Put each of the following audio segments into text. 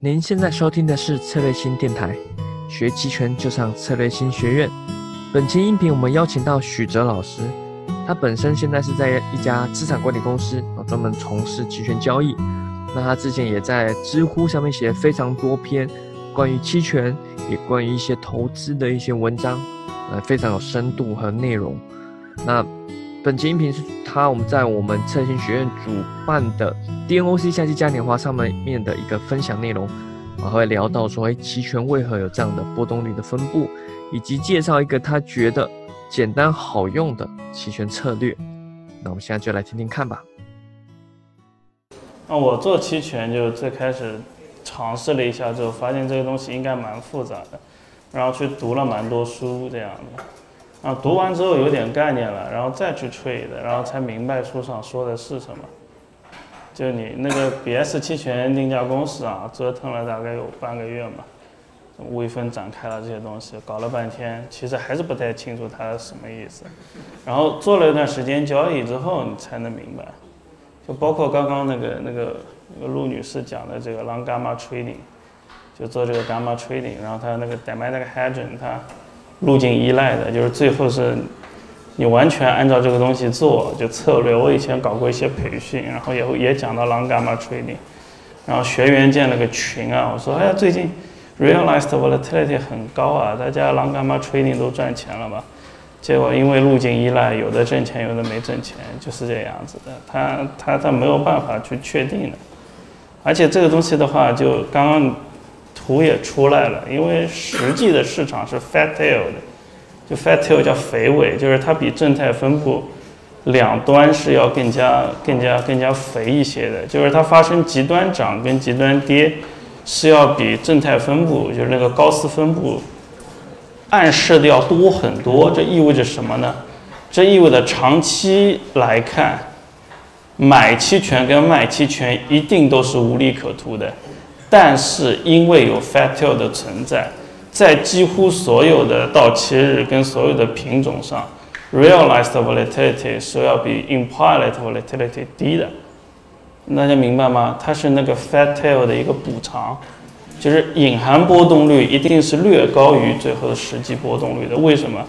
您现在收听的是策略星电台，学期权就上策略星学院。本期音频我们邀请到许哲老师，他本身现在是在一家资产管理公司啊，专门从事期权交易。那他之前也在知乎上面写非常多篇关于期权，也关于一些投资的一些文章，呃，非常有深度和内容。那本期音频是他我们在我们策星学院主办的 DNOC 夏季嘉年华上面面的一个分享内容，啊，会聊到说，哎，期权为何有这样的波动率的分布，以及介绍一个他觉得简单好用的期权策略。那我们现在就来听听看吧。那我做期权就最开始尝试了一下之后，发现这个东西应该蛮复杂的，然后去读了蛮多书这样的。啊，读完之后有点概念了，然后再去 trade，然后才明白书上说的是什么。就你那个 BS 期权定价公式啊，折腾了大概有半个月嘛，微分展开了这些东西，搞了半天，其实还是不太清楚它是什么意思。然后做了一段时间交易之后，你才能明白。就包括刚刚那个那个那个陆女士讲的这个 long gamma trading，就做这个 gamma trading，然后它那个 dynamic hedging 它。路径依赖的，就是最后是，你完全按照这个东西做就策略。我以前搞过一些培训，然后也也讲到 long gamma trading，然后学员建了个群啊，我说哎呀最近 realized volatility 很高啊，大家 long gamma trading 都赚钱了吧？结果因为路径依赖，有的挣钱，有的没挣钱，就是这样子的。他他他没有办法去确定的，而且这个东西的话，就刚刚。图也出来了，因为实际的市场是 fat tail 的，就 fat tail 叫肥尾，就是它比正态分布两端是要更加、更加、更加肥一些的，就是它发生极端涨跟极端跌是要比正态分布，就是那个高斯分布暗示的要多很多。这意味着什么呢？这意味着长期来看，买期权跟卖期权一定都是无利可图的。但是因为有 fat tail 的存在，在几乎所有的到期日跟所有的品种上，realized volatility 是要比 implied volatility 低的。大家明白吗？它是那个 fat tail 的一个补偿，就是隐含波动率一定是略高于最后的实际波动率的。为什么？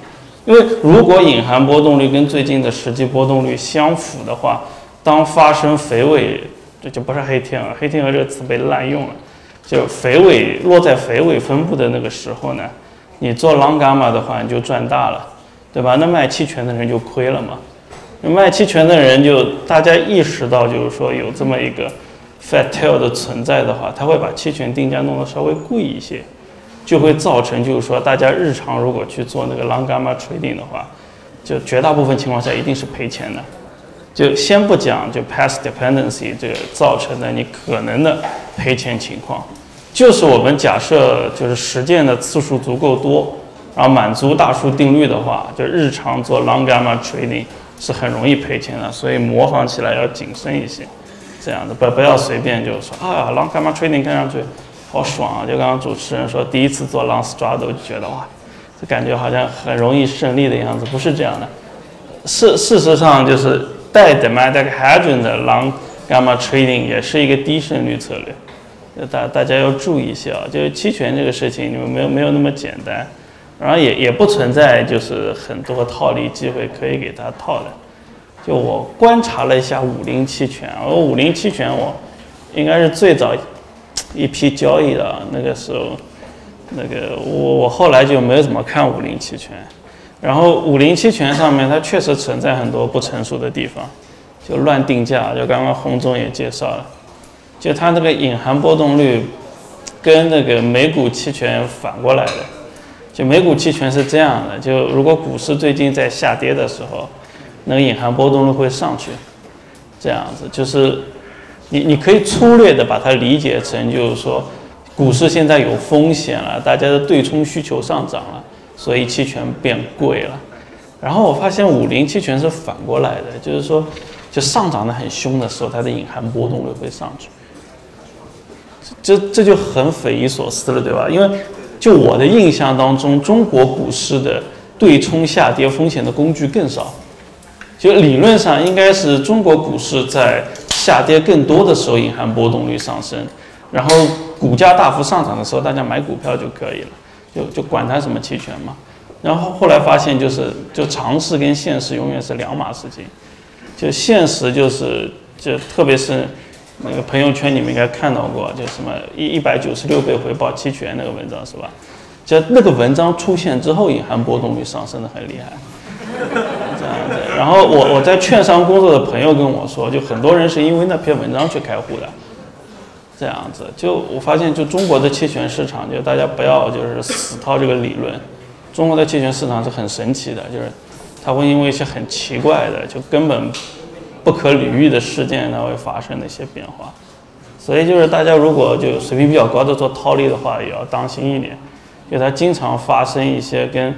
因为如果隐含波动率跟最近的实际波动率相符的话，当发生肥尾，这就不是黑天鹅，黑天鹅这个词被滥用了。就肥尾落在肥尾分布的那个时候呢，你做 long gamma 的话，你就赚大了，对吧？那卖期权的人就亏了嘛。那卖期权的人就大家意识到，就是说有这么一个 fat tail 的存在的话，他会把期权定价弄得稍微贵一些，就会造成就是说大家日常如果去做那个 long gamma trading 的话，就绝大部分情况下一定是赔钱的。就先不讲就 past dependency 这个造成的你可能的赔钱情况。就是我们假设，就是实践的次数足够多，然后满足大数定律的话，就日常做 long gamma trading 是很容易赔钱的，所以模仿起来要谨慎一些。这样的不不要随便就说啊 long gamma trading 看上去好爽啊！就刚刚主持人说第一次做 long straddle 就觉得哇，这感觉好像很容易胜利的样子，不是这样的。事事实上就是带 dynamic hedging 的 long gamma trading 也是一个低胜率策略。大大家要注意一下啊，就是期权这个事情，你们没有没有那么简单，然后也也不存在就是很多套利机会可以给他套的。就我观察了一下五零期权，我五零期权我应该是最早一批交易的那个时候，那个我我后来就没有怎么看五零期权，然后五零期权上面它确实存在很多不成熟的地方，就乱定价，就刚刚洪总也介绍了。就它那个隐含波动率，跟那个美股期权反过来的。就美股期权是这样的，就如果股市最近在下跌的时候，那个隐含波动率会上去。这样子就是，你你可以粗略的把它理解成，就是说，股市现在有风险了，大家的对冲需求上涨了，所以期权变贵了。然后我发现五零期权是反过来的，就是说，就上涨的很凶的时候，它的隐含波动率会上去。这这就很匪夷所思了，对吧？因为就我的印象当中，中国股市的对冲下跌风险的工具更少。就理论上应该是中国股市在下跌更多的时候，隐含波动率上升，然后股价大幅上涨的时候，大家买股票就可以了，就就管它什么期权嘛。然后后来发现，就是就尝试跟现实永远是两码事情。就现实就是就特别是那个朋友圈你们应该看到过，就什么一一百九十六倍回报期权那个文章是吧？就那个文章出现之后，隐含波动率上升的很厉害。这样子，然后我我在券商工作的朋友跟我说，就很多人是因为那篇文章去开户的。这样子，就我发现，就中国的期权市场，就大家不要就是死套这个理论。中国的期权市场是很神奇的，就是它会因为一些很奇怪的，就根本不可理喻的事件，它会发生的一些变化。所以就是大家如果就水平比较高的做套利的话，也要当心一点，因为它经常发生一些跟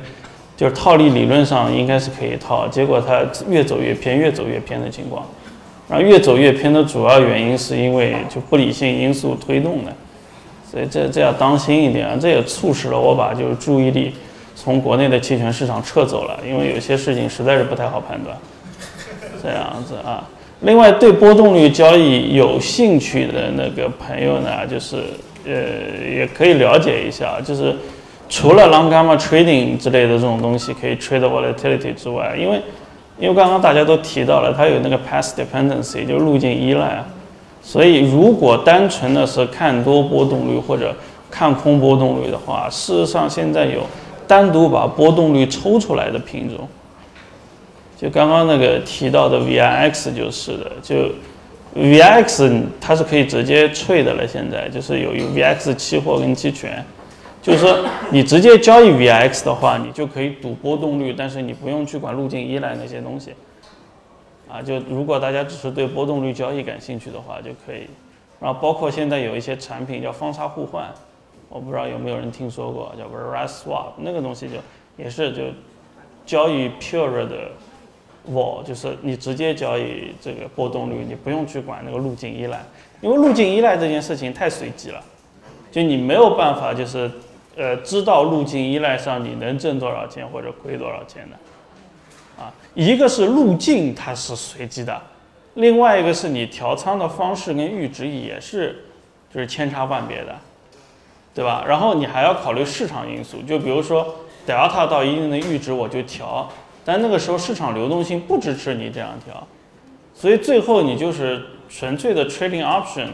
就是套利理论上应该是可以套，结果它越走越偏，越走越偏的情况。然后越走越偏的主要原因是因为就不理性因素推动的，所以这这要当心一点。这也促使了我把就是注意力从国内的期权市场撤走了，因为有些事情实在是不太好判断。这样子啊，另外对波动率交易有兴趣的那个朋友呢，就是呃也可以了解一下，就是除了 long gamma trading 之类的这种东西可以 trade volatility 之外，因为因为刚刚大家都提到了，它有那个 path dependency，就路径依赖啊，所以如果单纯的是看多波动率或者看空波动率的话，事实上现在有单独把波动率抽出来的品种，就刚刚那个提到的 VIX 就是的，就 VIX 它是可以直接脆的了，现在就是有有 VIX 期货跟期权。就是说，你直接交易 VIX 的话，你就可以赌波动率，但是你不用去管路径依赖那些东西。啊，就如果大家只是对波动率交易感兴趣的话，就可以。然后包括现在有一些产品叫方差互换，我不知道有没有人听说过，叫 Verus Swap，那个东西就也是就交易 pure 的我就是你直接交易这个波动率，你不用去管那个路径依赖，因为路径依赖这件事情太随机了，就你没有办法就是。呃，知道路径依赖上你能挣多少钱或者亏多少钱的，啊，一个是路径它是随机的，另外一个是你调仓的方式跟阈值也是就是千差万别的，对吧？然后你还要考虑市场因素，就比如说 delta 到一定的阈值我就调，但那个时候市场流动性不支持你这样调，所以最后你就是纯粹的 trading option。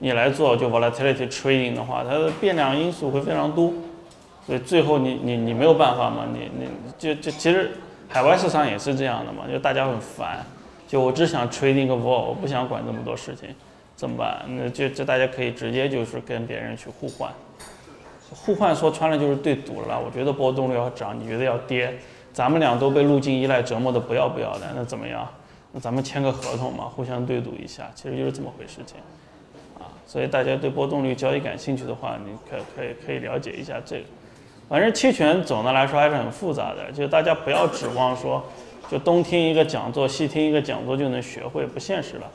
你来做就 volatility trading 的话，它的变量因素会非常多，所以最后你你你没有办法嘛，你你就就其实海外市场也是这样的嘛，就大家很烦，就我只想 trading 个 vol，我不想管这么多事情，怎么办？那就就大家可以直接就是跟别人去互换，互换说穿了就是对赌了。我觉得波动率要涨，你觉得要跌，咱们俩都被路径依赖折磨的不要不要的，那怎么样？那咱们签个合同嘛，互相对赌一下，其实就是这么回事情。啊所以大家对波动率交易感兴趣的话，你可可以可以了解一下这个。反正期权总的来说还是很复杂的，就大家不要指望说，就东听一个讲座西听一个讲座就能学会，不现实了。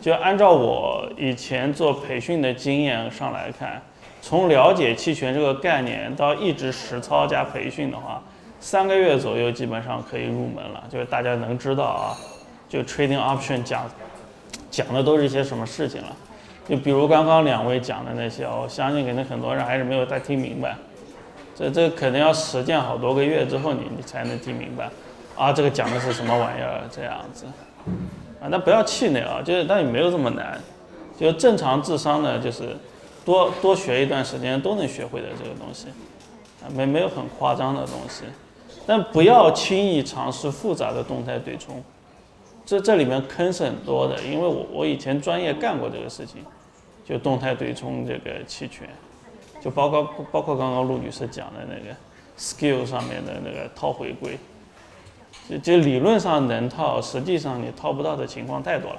就按照我以前做培训的经验上来看，从了解期权这个概念到一直实操加培训的话，三个月左右基本上可以入门了。就是大家能知道啊，就 trading option 讲讲的都是一些什么事情了。就比如刚刚两位讲的那些，我相信可能很多人还是没有太听明白，这这可能要实践好多个月之后，你你才能听明白，啊，这个讲的是什么玩意儿这样子，啊，那不要气馁啊，就是但也没有这么难，就正常智商呢，就是多多学一段时间都能学会的这个东西，啊，没没有很夸张的东西，但不要轻易尝试复杂的动态对冲，这这里面坑是很多的，因为我我以前专业干过这个事情。就动态对冲这个期权，就包括包括刚刚陆女士讲的那个 skill 上面的那个套回归，就就理论上能套，实际上你套不到的情况太多了，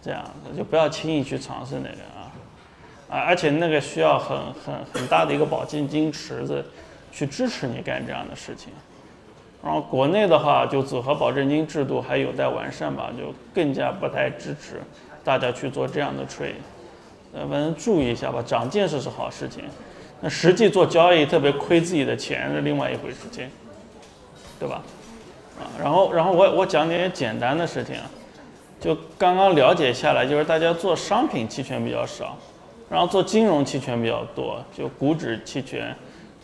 这样就不要轻易去尝试那个啊啊，而且那个需要很很很大的一个保证金池子去支持你干这样的事情，然后国内的话就组合保证金制度还有待完善吧，就更加不太支持大家去做这样的 trade。呃，反正注意一下吧，长见识是好事情，那实际做交易特别亏自己的钱是另外一回事情，对吧？啊，然后然后我我讲点简单的事情啊，就刚刚了解下来，就是大家做商品期权比较少，然后做金融期权比较多，就股指期权，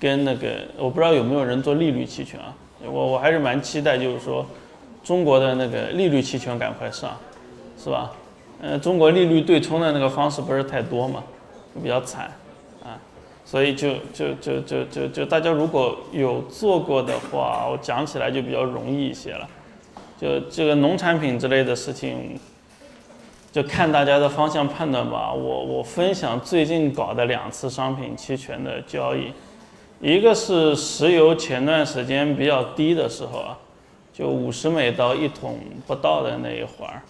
跟那个我不知道有没有人做利率期权啊？我我还是蛮期待，就是说中国的那个利率期权赶快上，是吧？呃，中国利率对冲的那个方式不是太多嘛，比较惨啊，所以就就就就就就大家如果有做过的话，我讲起来就比较容易一些了。就这个农产品之类的事情，就看大家的方向判断吧。我我分享最近搞的两次商品期权的交易，一个是石油前段时间比较低的时候啊，就五十美刀一桶不到的那一会儿，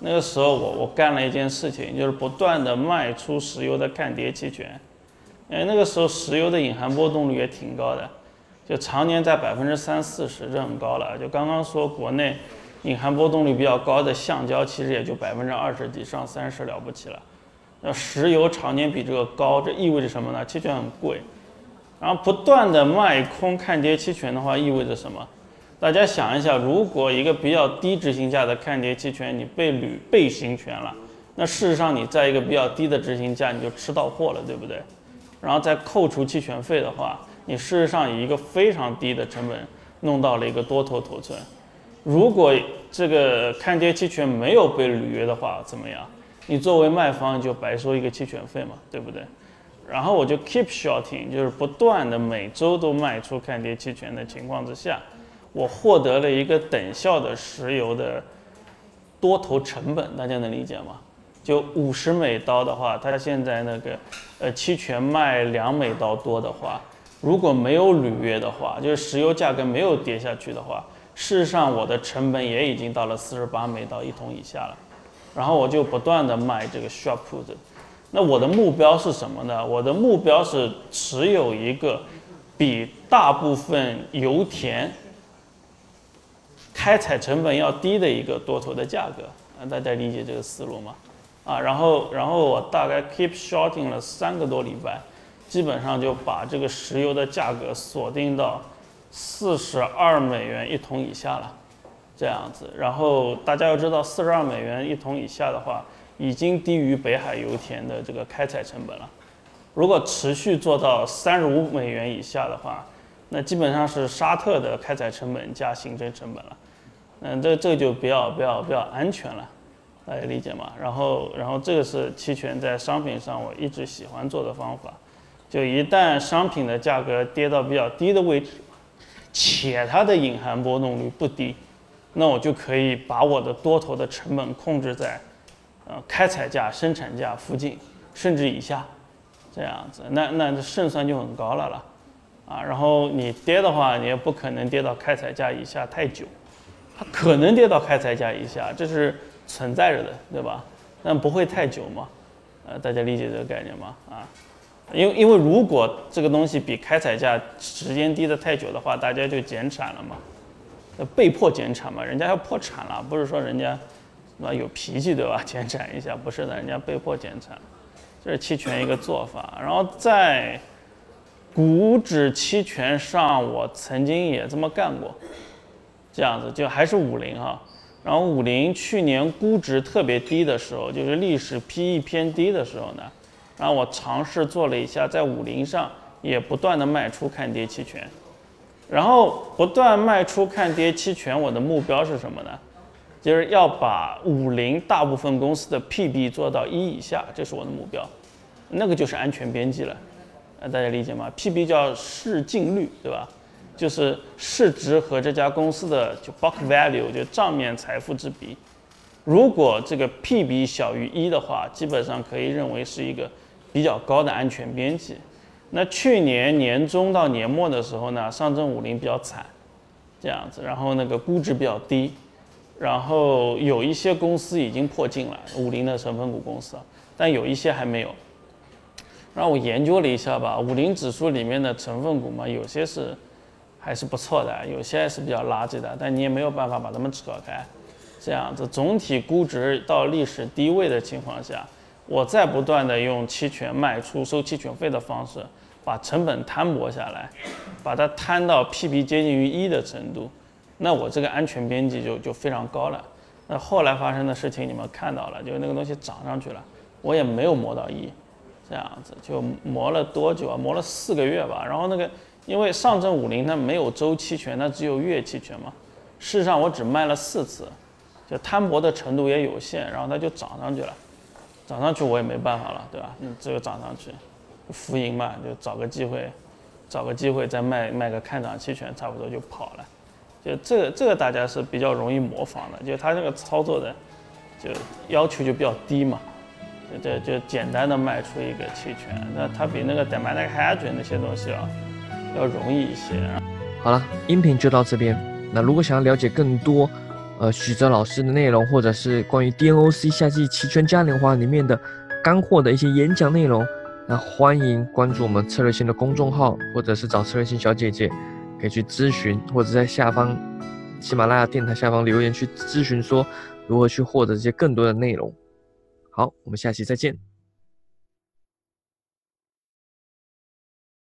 那个时候我我干了一件事情，就是不断的卖出石油的看跌期权，因为那个时候石油的隐含波动率也挺高的。就常年在百分之三四十，这很高了。就刚刚说国内隐含波动率比较高的橡胶，其实也就百分之二十几上三十了不起了。那石油常年比这个高，这意味着什么呢？期权很贵。然后不断的卖空看跌期权的话，意味着什么？大家想一下，如果一个比较低执行价的看跌期权你被履被行权了，那事实上你在一个比较低的执行价你就吃到货了，对不对？然后再扣除期权费的话。你事实上以一个非常低的成本弄到了一个多头头寸，如果这个看跌期权没有被履约的话，怎么样？你作为卖方就白收一个期权费嘛，对不对？然后我就 keep shorting，就是不断的每周都卖出看跌期权的情况之下，我获得了一个等效的石油的多头成本，大家能理解吗？就五十美刀的话，它现在那个呃期权卖两美刀多的话。如果没有履约的话，就是石油价格没有跌下去的话，事实上我的成本也已经到了四十八美刀一桶以下了，然后我就不断的卖这个 short put，那我的目标是什么呢？我的目标是持有一个比大部分油田开采成本要低的一个多头的价格，啊，大家理解这个思路吗？啊，然后然后我大概 keep shorting 了三个多礼拜。基本上就把这个石油的价格锁定到四十二美元一桶以下了，这样子。然后大家要知道，四十二美元一桶以下的话，已经低于北海油田的这个开采成本了。如果持续做到三十五美元以下的话，那基本上是沙特的开采成本加行政成本了。嗯，这这就比较比较比较安全了，大家理解吗？然后然后这个是期权在商品上我一直喜欢做的方法。就一旦商品的价格跌到比较低的位置，且它的隐含波动率不低，那我就可以把我的多头的成本控制在，呃，开采价、生产价附近，甚至以下，这样子，那那胜算就很高了了，啊，然后你跌的话，你也不可能跌到开采价以下太久，它可能跌到开采价以下，这是存在着的，对吧？但不会太久嘛，呃，大家理解这个概念吗？啊？因为因为如果这个东西比开采价时间低的太久的话，大家就减产了嘛，被迫减产嘛，人家要破产了，不是说人家，啊有脾气对吧？减产一下不是的，人家被迫减产，这是期权一个做法。然后在股指期权上，我曾经也这么干过，这样子就还是五零哈，然后五零去年估值特别低的时候，就是历史 PE 偏低的时候呢。然后我尝试做了一下，在五零上也不断的卖出看跌期权，然后不断卖出看跌期权，我的目标是什么呢？就是要把五零大部分公司的 PB 做到一以下，这是我的目标，那个就是安全边际了，呃，大家理解吗？PB 叫市净率，对吧？就是市值和这家公司的就 book value 就账面财富之比，如果这个 PB 小于一的话，基本上可以认为是一个。比较高的安全边际，那去年年中到年末的时候呢，上证五零比较惨，这样子，然后那个估值比较低，然后有一些公司已经破净了，五零的成分股公司，但有一些还没有。让我研究了一下吧，五零指数里面的成分股嘛，有些是还是不错的，有些是比较垃圾的，但你也没有办法把它们扯开，这样子，总体估值到历史低位的情况下。我在不断的用期权卖出收期权费的方式，把成本摊薄下来，把它摊到 PB 接近于一的程度，那我这个安全边际就就非常高了。那后来发生的事情你们看到了，就是那个东西涨上去了，我也没有磨到一，这样子就磨了多久啊？磨了四个月吧。然后那个因为上证五零它没有周期权，它只有月期权嘛。事实上我只卖了四次，就摊薄的程度也有限，然后它就涨上去了。涨上去我也没办法了，对吧？嗯，只有涨上去，浮盈嘛，就找个机会，找个机会再卖卖个看涨期权，差不多就跑了。就这个这个大家是比较容易模仿的，就他这个操作的，就要求就比较低嘛。就就简单的卖出一个期权，那它比那个 demand hedge 那些东西啊要容易一些。好了，音频就到这边。那如果想要了解更多，呃，许哲老师的内容，或者是关于 DNOC 夏季期权嘉年华里面的干货的一些演讲内容，那欢迎关注我们策略性的公众号，或者是找策略性小姐姐，可以去咨询，或者在下方喜马拉雅电台下方留言去咨询，说如何去获得这些更多的内容。好，我们下期再见。